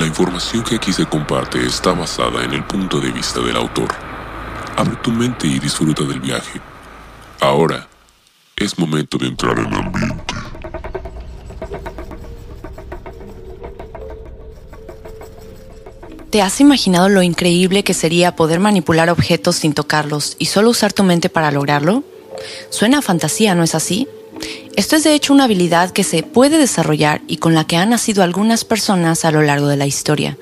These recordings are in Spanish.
La información que aquí se comparte está basada en el punto de vista del autor. Abre tu mente y disfruta del viaje. Ahora es momento de entrar en ambiente. ¿Te has imaginado lo increíble que sería poder manipular objetos sin tocarlos y solo usar tu mente para lograrlo? Suena fantasía, ¿no es así? Esto es de hecho una habilidad que se puede desarrollar y con la que han nacido algunas personas a lo largo de la historia,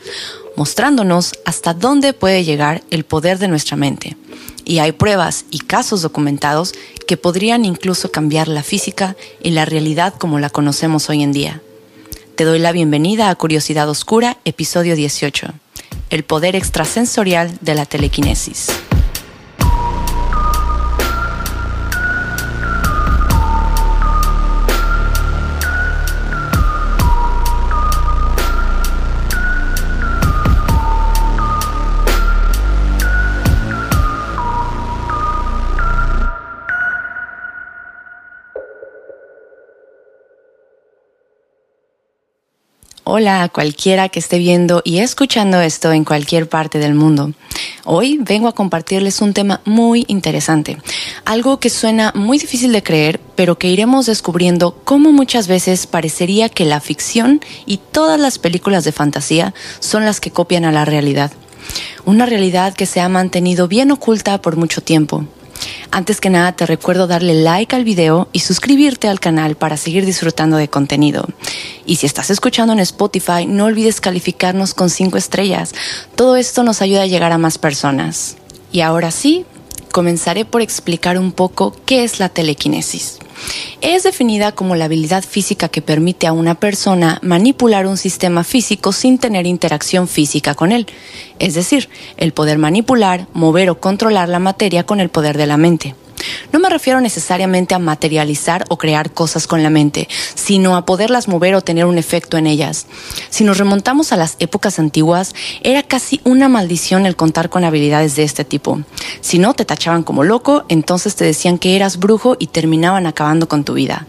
mostrándonos hasta dónde puede llegar el poder de nuestra mente. Y hay pruebas y casos documentados que podrían incluso cambiar la física y la realidad como la conocemos hoy en día. Te doy la bienvenida a Curiosidad Oscura, episodio 18, el poder extrasensorial de la telequinesis. Hola a cualquiera que esté viendo y escuchando esto en cualquier parte del mundo. Hoy vengo a compartirles un tema muy interesante, algo que suena muy difícil de creer, pero que iremos descubriendo cómo muchas veces parecería que la ficción y todas las películas de fantasía son las que copian a la realidad. Una realidad que se ha mantenido bien oculta por mucho tiempo, antes que nada te recuerdo darle like al video y suscribirte al canal para seguir disfrutando de contenido. Y si estás escuchando en Spotify, no olvides calificarnos con 5 estrellas. Todo esto nos ayuda a llegar a más personas. Y ahora sí, comenzaré por explicar un poco qué es la telequinesis. Es definida como la habilidad física que permite a una persona manipular un sistema físico sin tener interacción física con él, es decir, el poder manipular, mover o controlar la materia con el poder de la mente. No me refiero necesariamente a materializar o crear cosas con la mente, sino a poderlas mover o tener un efecto en ellas. Si nos remontamos a las épocas antiguas, era casi una maldición el contar con habilidades de este tipo. Si no, te tachaban como loco, entonces te decían que eras brujo y terminaban acabando con tu vida.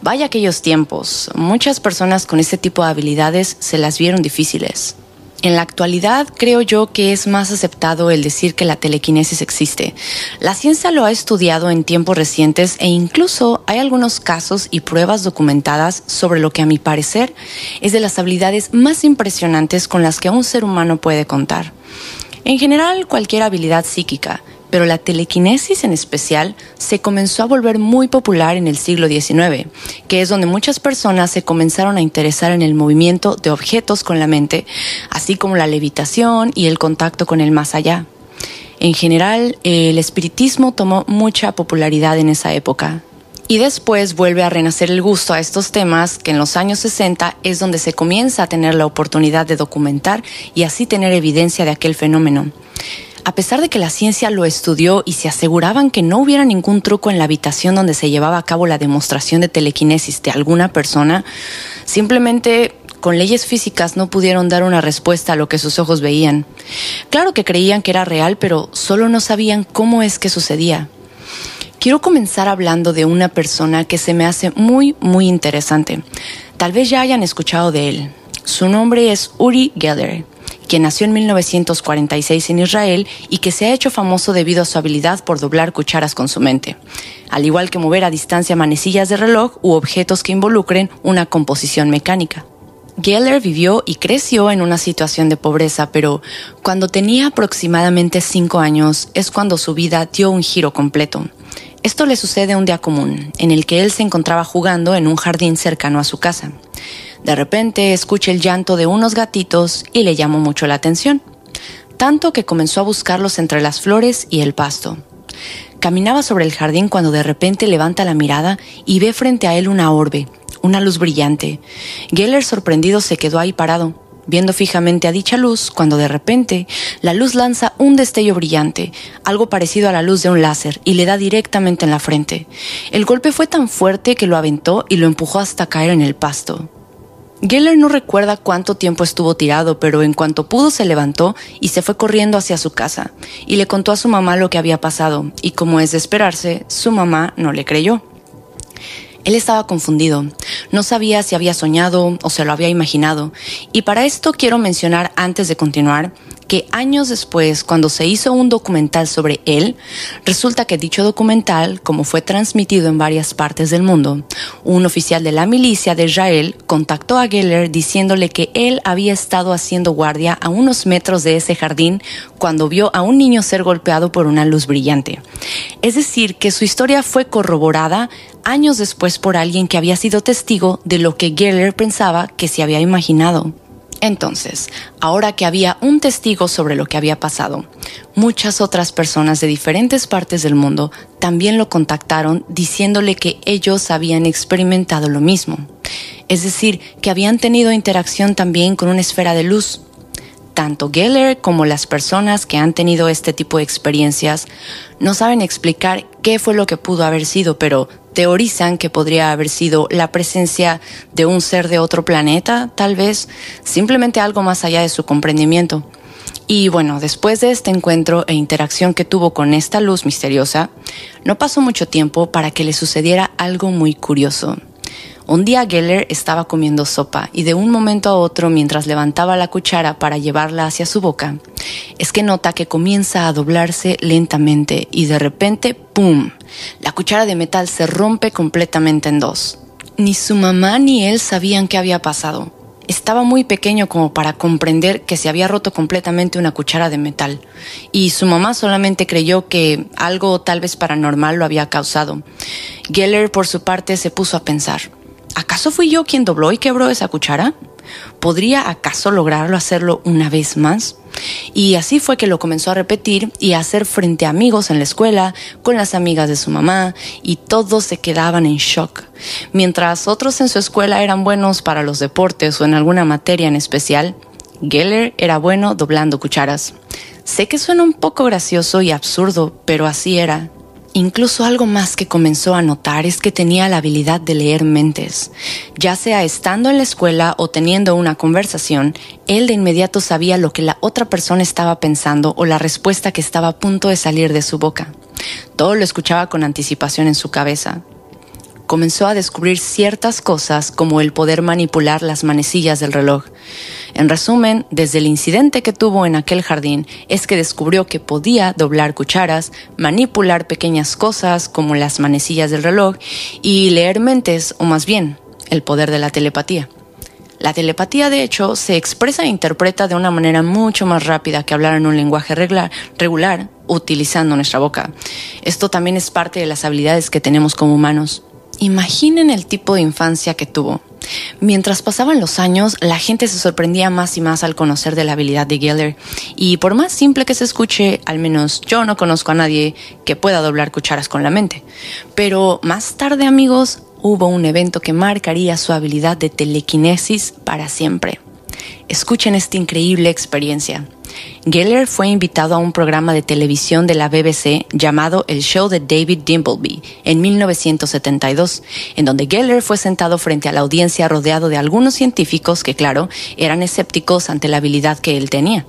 Vaya aquellos tiempos, muchas personas con este tipo de habilidades se las vieron difíciles. En la actualidad creo yo que es más aceptado el decir que la telequinesis existe. La ciencia lo ha estudiado en tiempos recientes e incluso hay algunos casos y pruebas documentadas sobre lo que a mi parecer es de las habilidades más impresionantes con las que un ser humano puede contar. En general, cualquier habilidad psíquica, pero la telequinesis en especial se comenzó a volver muy popular en el siglo XIX, que es donde muchas personas se comenzaron a interesar en el movimiento de objetos con la mente, así como la levitación y el contacto con el más allá. En general, el espiritismo tomó mucha popularidad en esa época, y después vuelve a renacer el gusto a estos temas que en los años 60 es donde se comienza a tener la oportunidad de documentar y así tener evidencia de aquel fenómeno. A pesar de que la ciencia lo estudió y se aseguraban que no hubiera ningún truco en la habitación donde se llevaba a cabo la demostración de telequinesis de alguna persona, simplemente con leyes físicas no pudieron dar una respuesta a lo que sus ojos veían. Claro que creían que era real, pero solo no sabían cómo es que sucedía. Quiero comenzar hablando de una persona que se me hace muy, muy interesante. Tal vez ya hayan escuchado de él. Su nombre es Uri Geller quien nació en 1946 en Israel y que se ha hecho famoso debido a su habilidad por doblar cucharas con su mente, al igual que mover a distancia manecillas de reloj u objetos que involucren una composición mecánica. Geller vivió y creció en una situación de pobreza, pero cuando tenía aproximadamente cinco años es cuando su vida dio un giro completo. Esto le sucede un día común, en el que él se encontraba jugando en un jardín cercano a su casa. De repente escucha el llanto de unos gatitos y le llamó mucho la atención, tanto que comenzó a buscarlos entre las flores y el pasto. Caminaba sobre el jardín cuando de repente levanta la mirada y ve frente a él una orbe, una luz brillante. Geller sorprendido se quedó ahí parado, viendo fijamente a dicha luz, cuando de repente la luz lanza un destello brillante, algo parecido a la luz de un láser, y le da directamente en la frente. El golpe fue tan fuerte que lo aventó y lo empujó hasta caer en el pasto. Geller no recuerda cuánto tiempo estuvo tirado, pero en cuanto pudo se levantó y se fue corriendo hacia su casa, y le contó a su mamá lo que había pasado, y como es de esperarse, su mamá no le creyó. Él estaba confundido, no sabía si había soñado o se lo había imaginado, y para esto quiero mencionar antes de continuar que años después, cuando se hizo un documental sobre él, resulta que dicho documental, como fue transmitido en varias partes del mundo, un oficial de la milicia de Israel contactó a Geller diciéndole que él había estado haciendo guardia a unos metros de ese jardín cuando vio a un niño ser golpeado por una luz brillante. Es decir, que su historia fue corroborada años después por alguien que había sido testigo de lo que Geller pensaba que se había imaginado. Entonces, ahora que había un testigo sobre lo que había pasado, muchas otras personas de diferentes partes del mundo también lo contactaron diciéndole que ellos habían experimentado lo mismo. Es decir, que habían tenido interacción también con una esfera de luz. Tanto Geller como las personas que han tenido este tipo de experiencias no saben explicar qué fue lo que pudo haber sido, pero teorizan que podría haber sido la presencia de un ser de otro planeta, tal vez, simplemente algo más allá de su comprendimiento. Y bueno, después de este encuentro e interacción que tuvo con esta luz misteriosa, no pasó mucho tiempo para que le sucediera algo muy curioso. Un día Geller estaba comiendo sopa y de un momento a otro, mientras levantaba la cuchara para llevarla hacia su boca, es que nota que comienza a doblarse lentamente y de repente, ¡pum! La cuchara de metal se rompe completamente en dos. Ni su mamá ni él sabían qué había pasado. Estaba muy pequeño como para comprender que se había roto completamente una cuchara de metal, y su mamá solamente creyó que algo tal vez paranormal lo había causado. Geller, por su parte, se puso a pensar. ¿Acaso fui yo quien dobló y quebró esa cuchara? ¿Podría acaso lograrlo hacerlo una vez más? Y así fue que lo comenzó a repetir y a hacer frente a amigos en la escuela, con las amigas de su mamá, y todos se quedaban en shock. Mientras otros en su escuela eran buenos para los deportes o en alguna materia en especial, Geller era bueno doblando cucharas. Sé que suena un poco gracioso y absurdo, pero así era. Incluso algo más que comenzó a notar es que tenía la habilidad de leer mentes. Ya sea estando en la escuela o teniendo una conversación, él de inmediato sabía lo que la otra persona estaba pensando o la respuesta que estaba a punto de salir de su boca. Todo lo escuchaba con anticipación en su cabeza comenzó a descubrir ciertas cosas como el poder manipular las manecillas del reloj. En resumen, desde el incidente que tuvo en aquel jardín es que descubrió que podía doblar cucharas, manipular pequeñas cosas como las manecillas del reloj y leer mentes, o más bien, el poder de la telepatía. La telepatía, de hecho, se expresa e interpreta de una manera mucho más rápida que hablar en un lenguaje regular, utilizando nuestra boca. Esto también es parte de las habilidades que tenemos como humanos. Imaginen el tipo de infancia que tuvo. Mientras pasaban los años, la gente se sorprendía más y más al conocer de la habilidad de Geller, y por más simple que se escuche, al menos yo no conozco a nadie que pueda doblar cucharas con la mente. Pero más tarde, amigos, hubo un evento que marcaría su habilidad de telequinesis para siempre. Escuchen esta increíble experiencia. Geller fue invitado a un programa de televisión de la BBC llamado El Show de David Dimbleby en 1972, en donde Geller fue sentado frente a la audiencia rodeado de algunos científicos que, claro, eran escépticos ante la habilidad que él tenía.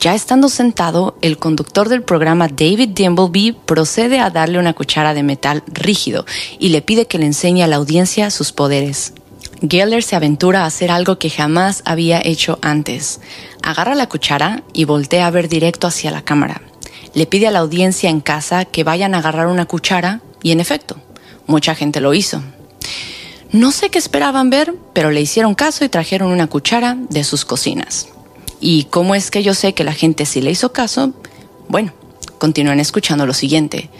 Ya estando sentado, el conductor del programa David Dimbleby procede a darle una cuchara de metal rígido y le pide que le enseñe a la audiencia sus poderes. Geller se aventura a hacer algo que jamás había hecho antes. Agarra la cuchara y voltea a ver directo hacia la cámara. Le pide a la audiencia en casa que vayan a agarrar una cuchara y en efecto, mucha gente lo hizo. No sé qué esperaban ver, pero le hicieron caso y trajeron una cuchara de sus cocinas. ¿Y cómo es que yo sé que la gente sí le hizo caso? Bueno, continúen escuchando lo siguiente.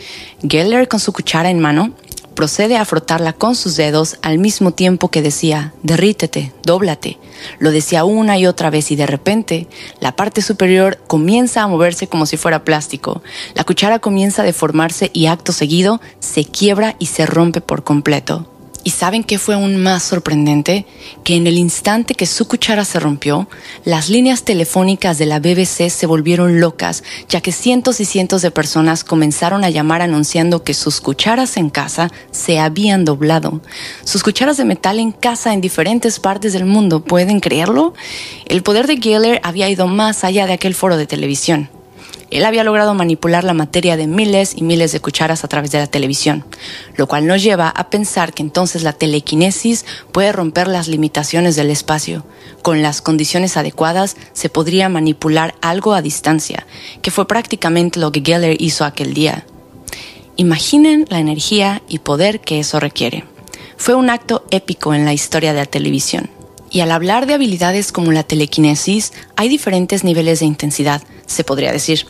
Geller con su cuchara en mano procede a frotarla con sus dedos al mismo tiempo que decía, derrítete, dóblate. Lo decía una y otra vez y de repente la parte superior comienza a moverse como si fuera plástico. La cuchara comienza a deformarse y acto seguido se quiebra y se rompe por completo. ¿Y saben qué fue aún más sorprendente? Que en el instante que su cuchara se rompió, las líneas telefónicas de la BBC se volvieron locas, ya que cientos y cientos de personas comenzaron a llamar anunciando que sus cucharas en casa se habían doblado. Sus cucharas de metal en casa en diferentes partes del mundo, ¿pueden creerlo? El poder de Geller había ido más allá de aquel foro de televisión. Él había logrado manipular la materia de miles y miles de cucharas a través de la televisión, lo cual nos lleva a pensar que entonces la telequinesis puede romper las limitaciones del espacio. Con las condiciones adecuadas se podría manipular algo a distancia, que fue prácticamente lo que Geller hizo aquel día. Imaginen la energía y poder que eso requiere. Fue un acto épico en la historia de la televisión. Y al hablar de habilidades como la telequinesis, hay diferentes niveles de intensidad, se podría decir.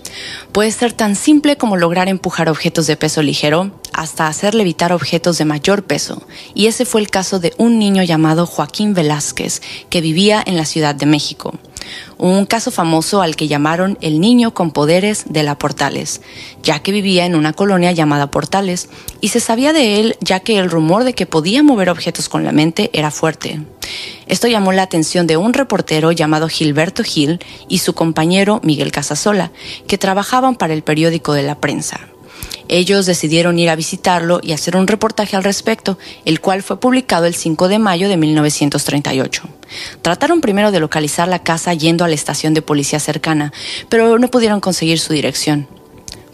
Puede ser tan simple como lograr empujar objetos de peso ligero hasta hacer levitar objetos de mayor peso. Y ese fue el caso de un niño llamado Joaquín Velázquez, que vivía en la Ciudad de México un caso famoso al que llamaron el niño con poderes de la Portales, ya que vivía en una colonia llamada Portales y se sabía de él ya que el rumor de que podía mover objetos con la mente era fuerte. Esto llamó la atención de un reportero llamado Gilberto Gil y su compañero Miguel Casasola, que trabajaban para el periódico de la prensa. Ellos decidieron ir a visitarlo y hacer un reportaje al respecto, el cual fue publicado el 5 de mayo de 1938. Trataron primero de localizar la casa yendo a la estación de policía cercana, pero no pudieron conseguir su dirección.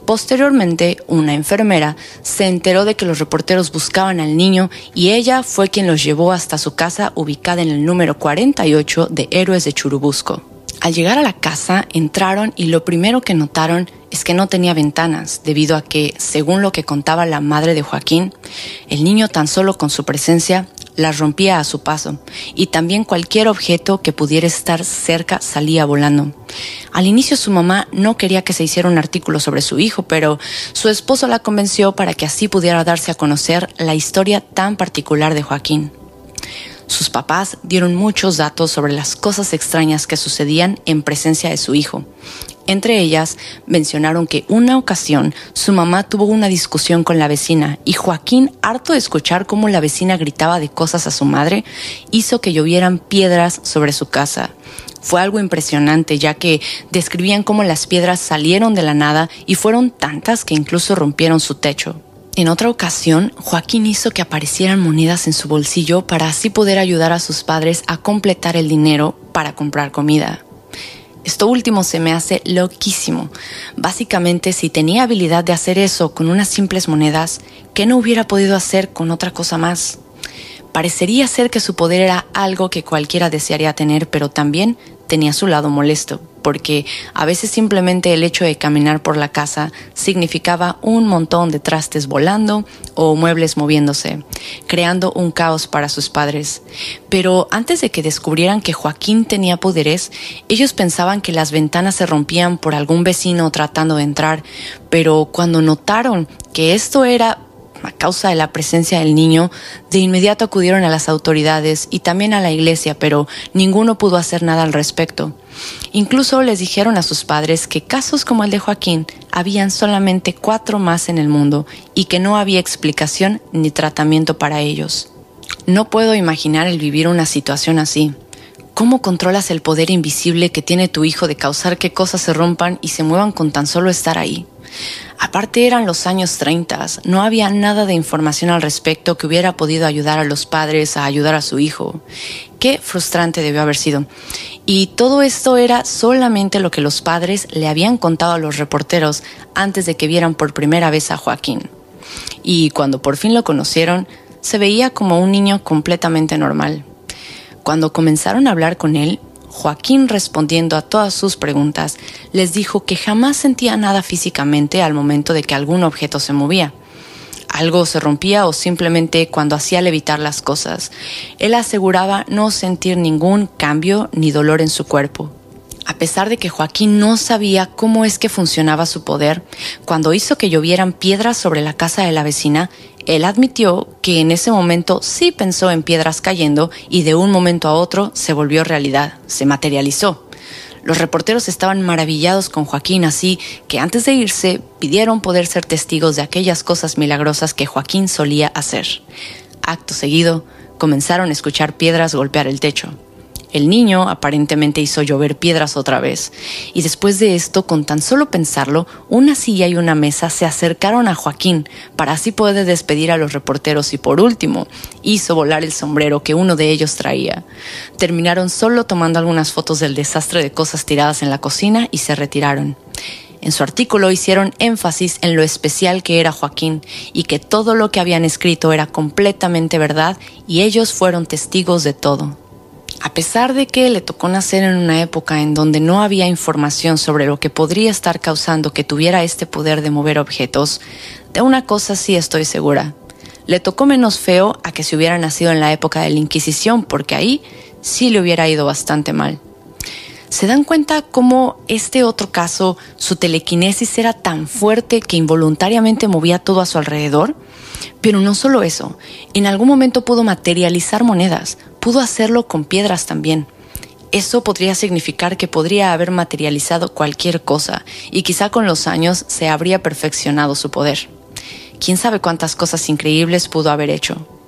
Posteriormente, una enfermera se enteró de que los reporteros buscaban al niño y ella fue quien los llevó hasta su casa ubicada en el número 48 de Héroes de Churubusco. Al llegar a la casa, entraron y lo primero que notaron es que no tenía ventanas, debido a que, según lo que contaba la madre de Joaquín, el niño tan solo con su presencia las rompía a su paso, y también cualquier objeto que pudiera estar cerca salía volando. Al inicio su mamá no quería que se hiciera un artículo sobre su hijo, pero su esposo la convenció para que así pudiera darse a conocer la historia tan particular de Joaquín. Sus papás dieron muchos datos sobre las cosas extrañas que sucedían en presencia de su hijo. Entre ellas, mencionaron que una ocasión su mamá tuvo una discusión con la vecina y Joaquín, harto de escuchar cómo la vecina gritaba de cosas a su madre, hizo que llovieran piedras sobre su casa. Fue algo impresionante ya que describían cómo las piedras salieron de la nada y fueron tantas que incluso rompieron su techo. En otra ocasión, Joaquín hizo que aparecieran monedas en su bolsillo para así poder ayudar a sus padres a completar el dinero para comprar comida. Esto último se me hace loquísimo. Básicamente, si tenía habilidad de hacer eso con unas simples monedas, ¿qué no hubiera podido hacer con otra cosa más? Parecería ser que su poder era algo que cualquiera desearía tener, pero también tenía su lado molesto porque a veces simplemente el hecho de caminar por la casa significaba un montón de trastes volando o muebles moviéndose, creando un caos para sus padres. Pero antes de que descubrieran que Joaquín tenía poderes, ellos pensaban que las ventanas se rompían por algún vecino tratando de entrar, pero cuando notaron que esto era a causa de la presencia del niño, de inmediato acudieron a las autoridades y también a la iglesia, pero ninguno pudo hacer nada al respecto. Incluso les dijeron a sus padres que casos como el de Joaquín habían solamente cuatro más en el mundo y que no había explicación ni tratamiento para ellos. No puedo imaginar el vivir una situación así. ¿Cómo controlas el poder invisible que tiene tu hijo de causar que cosas se rompan y se muevan con tan solo estar ahí? Aparte eran los años 30, no había nada de información al respecto que hubiera podido ayudar a los padres a ayudar a su hijo. Qué frustrante debió haber sido. Y todo esto era solamente lo que los padres le habían contado a los reporteros antes de que vieran por primera vez a Joaquín. Y cuando por fin lo conocieron, se veía como un niño completamente normal. Cuando comenzaron a hablar con él, Joaquín respondiendo a todas sus preguntas, les dijo que jamás sentía nada físicamente al momento de que algún objeto se movía. Algo se rompía o simplemente cuando hacía levitar las cosas. Él aseguraba no sentir ningún cambio ni dolor en su cuerpo. A pesar de que Joaquín no sabía cómo es que funcionaba su poder, cuando hizo que llovieran piedras sobre la casa de la vecina, él admitió que en ese momento sí pensó en piedras cayendo y de un momento a otro se volvió realidad, se materializó. Los reporteros estaban maravillados con Joaquín, así que antes de irse pidieron poder ser testigos de aquellas cosas milagrosas que Joaquín solía hacer. Acto seguido, comenzaron a escuchar piedras golpear el techo. El niño aparentemente hizo llover piedras otra vez, y después de esto, con tan solo pensarlo, una silla y una mesa se acercaron a Joaquín para así poder despedir a los reporteros y por último, hizo volar el sombrero que uno de ellos traía. Terminaron solo tomando algunas fotos del desastre de cosas tiradas en la cocina y se retiraron. En su artículo hicieron énfasis en lo especial que era Joaquín y que todo lo que habían escrito era completamente verdad y ellos fueron testigos de todo. A pesar de que le tocó nacer en una época en donde no había información sobre lo que podría estar causando que tuviera este poder de mover objetos, de una cosa sí estoy segura. Le tocó menos feo a que si hubiera nacido en la época de la Inquisición, porque ahí sí le hubiera ido bastante mal. ¿Se dan cuenta cómo este otro caso, su telequinesis era tan fuerte que involuntariamente movía todo a su alrededor? Pero no solo eso, en algún momento pudo materializar monedas, pudo hacerlo con piedras también. Eso podría significar que podría haber materializado cualquier cosa y quizá con los años se habría perfeccionado su poder. ¿Quién sabe cuántas cosas increíbles pudo haber hecho?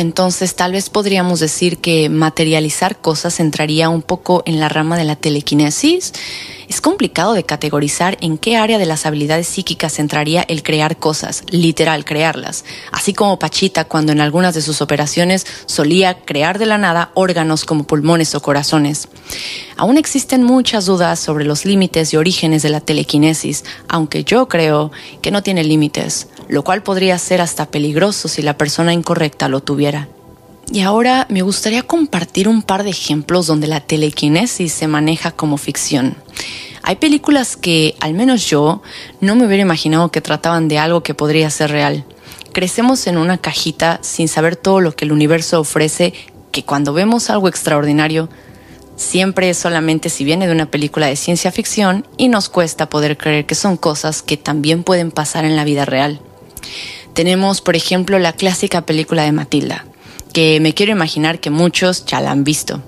Entonces tal vez podríamos decir que materializar cosas entraría un poco en la rama de la telequinesis. Es complicado de categorizar en qué área de las habilidades psíquicas entraría el crear cosas, literal crearlas, así como Pachita cuando en algunas de sus operaciones solía crear de la nada órganos como pulmones o corazones. Aún existen muchas dudas sobre los límites y orígenes de la telequinesis, aunque yo creo que no tiene límites lo cual podría ser hasta peligroso si la persona incorrecta lo tuviera. Y ahora me gustaría compartir un par de ejemplos donde la telequinesis se maneja como ficción. Hay películas que, al menos yo, no me hubiera imaginado que trataban de algo que podría ser real. Crecemos en una cajita sin saber todo lo que el universo ofrece, que cuando vemos algo extraordinario, siempre es solamente si viene de una película de ciencia ficción y nos cuesta poder creer que son cosas que también pueden pasar en la vida real. Tenemos, por ejemplo, la clásica película de Matilda, que me quiero imaginar que muchos ya la han visto.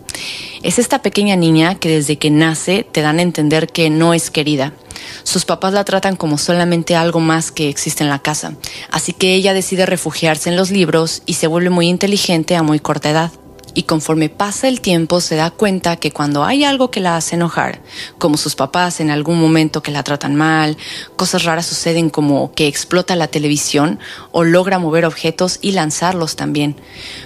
Es esta pequeña niña que desde que nace te dan a entender que no es querida. Sus papás la tratan como solamente algo más que existe en la casa, así que ella decide refugiarse en los libros y se vuelve muy inteligente a muy corta edad y conforme pasa el tiempo se da cuenta que cuando hay algo que la hace enojar, como sus papás en algún momento que la tratan mal, cosas raras suceden como que explota la televisión o logra mover objetos y lanzarlos también.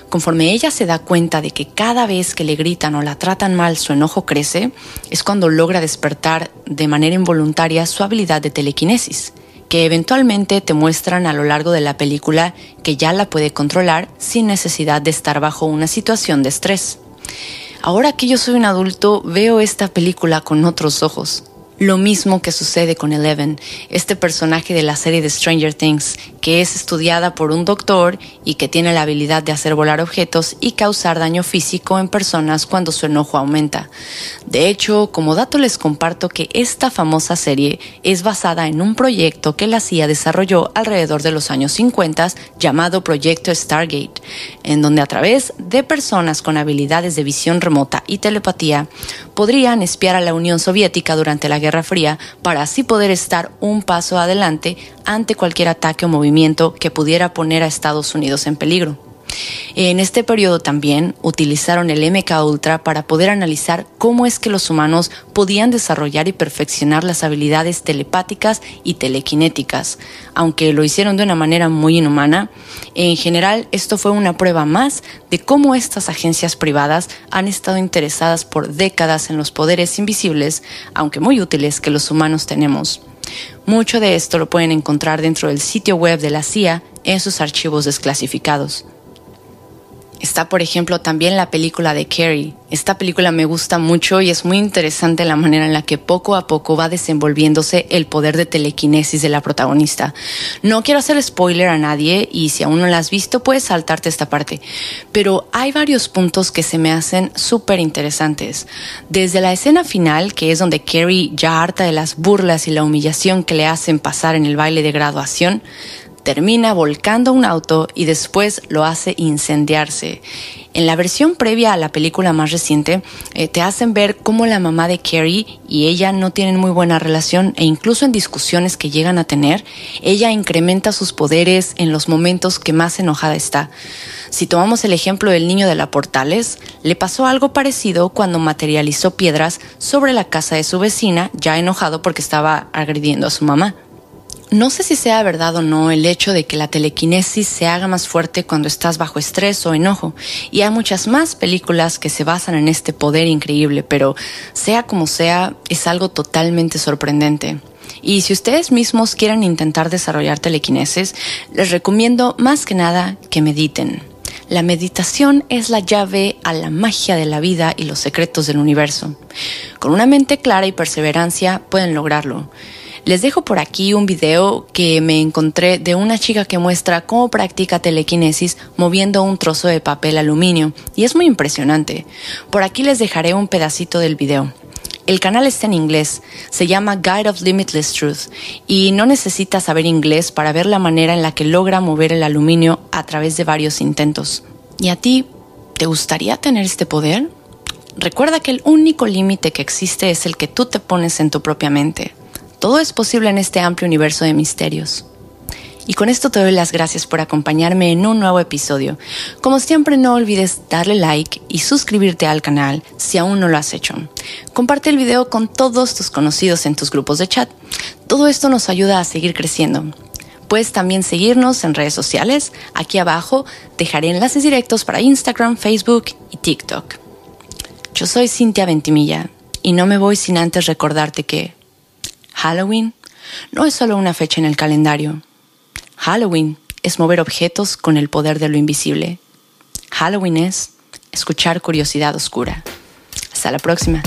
Conforme ella se da cuenta de que cada vez que le gritan o la tratan mal su enojo crece, es cuando logra despertar de manera involuntaria su habilidad de telequinesis que eventualmente te muestran a lo largo de la película que ya la puede controlar sin necesidad de estar bajo una situación de estrés. Ahora que yo soy un adulto, veo esta película con otros ojos. Lo mismo que sucede con Eleven, este personaje de la serie de Stranger Things, que es estudiada por un doctor y que tiene la habilidad de hacer volar objetos y causar daño físico en personas cuando su enojo aumenta. De hecho, como dato les comparto que esta famosa serie es basada en un proyecto que la CIA desarrolló alrededor de los años 50 llamado Proyecto Stargate, en donde a través de personas con habilidades de visión remota y telepatía podrían espiar a la Unión Soviética durante la Guerra Fría para así poder estar un paso adelante ante cualquier ataque o movimiento que pudiera poner a Estados Unidos en peligro. En este periodo también utilizaron el MK Ultra para poder analizar cómo es que los humanos podían desarrollar y perfeccionar las habilidades telepáticas y telequinéticas. Aunque lo hicieron de una manera muy inhumana, en general esto fue una prueba más de cómo estas agencias privadas han estado interesadas por décadas en los poderes invisibles, aunque muy útiles, que los humanos tenemos. Mucho de esto lo pueden encontrar dentro del sitio web de la CIA en sus archivos desclasificados. Está, por ejemplo, también la película de Carrie. Esta película me gusta mucho y es muy interesante la manera en la que poco a poco va desenvolviéndose el poder de telequinesis de la protagonista. No quiero hacer spoiler a nadie y si aún no la has visto puedes saltarte esta parte, pero hay varios puntos que se me hacen súper interesantes. Desde la escena final, que es donde Carrie, ya harta de las burlas y la humillación que le hacen pasar en el baile de graduación, termina volcando un auto y después lo hace incendiarse. En la versión previa a la película más reciente, eh, te hacen ver cómo la mamá de Carrie y ella no tienen muy buena relación e incluso en discusiones que llegan a tener, ella incrementa sus poderes en los momentos que más enojada está. Si tomamos el ejemplo del niño de la Portales, le pasó algo parecido cuando materializó piedras sobre la casa de su vecina, ya enojado porque estaba agrediendo a su mamá. No sé si sea verdad o no el hecho de que la telequinesis se haga más fuerte cuando estás bajo estrés o enojo, y hay muchas más películas que se basan en este poder increíble, pero sea como sea, es algo totalmente sorprendente. Y si ustedes mismos quieren intentar desarrollar telequinesis, les recomiendo más que nada que mediten. La meditación es la llave a la magia de la vida y los secretos del universo. Con una mente clara y perseverancia pueden lograrlo. Les dejo por aquí un video que me encontré de una chica que muestra cómo practica telequinesis moviendo un trozo de papel aluminio y es muy impresionante. Por aquí les dejaré un pedacito del video. El canal está en inglés, se llama Guide of Limitless Truth y no necesita saber inglés para ver la manera en la que logra mover el aluminio a través de varios intentos. ¿Y a ti, te gustaría tener este poder? Recuerda que el único límite que existe es el que tú te pones en tu propia mente. Todo es posible en este amplio universo de misterios. Y con esto te doy las gracias por acompañarme en un nuevo episodio. Como siempre, no olvides darle like y suscribirte al canal si aún no lo has hecho. Comparte el video con todos tus conocidos en tus grupos de chat. Todo esto nos ayuda a seguir creciendo. Puedes también seguirnos en redes sociales. Aquí abajo dejaré enlaces directos para Instagram, Facebook y TikTok. Yo soy Cintia Ventimilla y no me voy sin antes recordarte que Halloween no es solo una fecha en el calendario. Halloween es mover objetos con el poder de lo invisible. Halloween es escuchar curiosidad oscura. Hasta la próxima.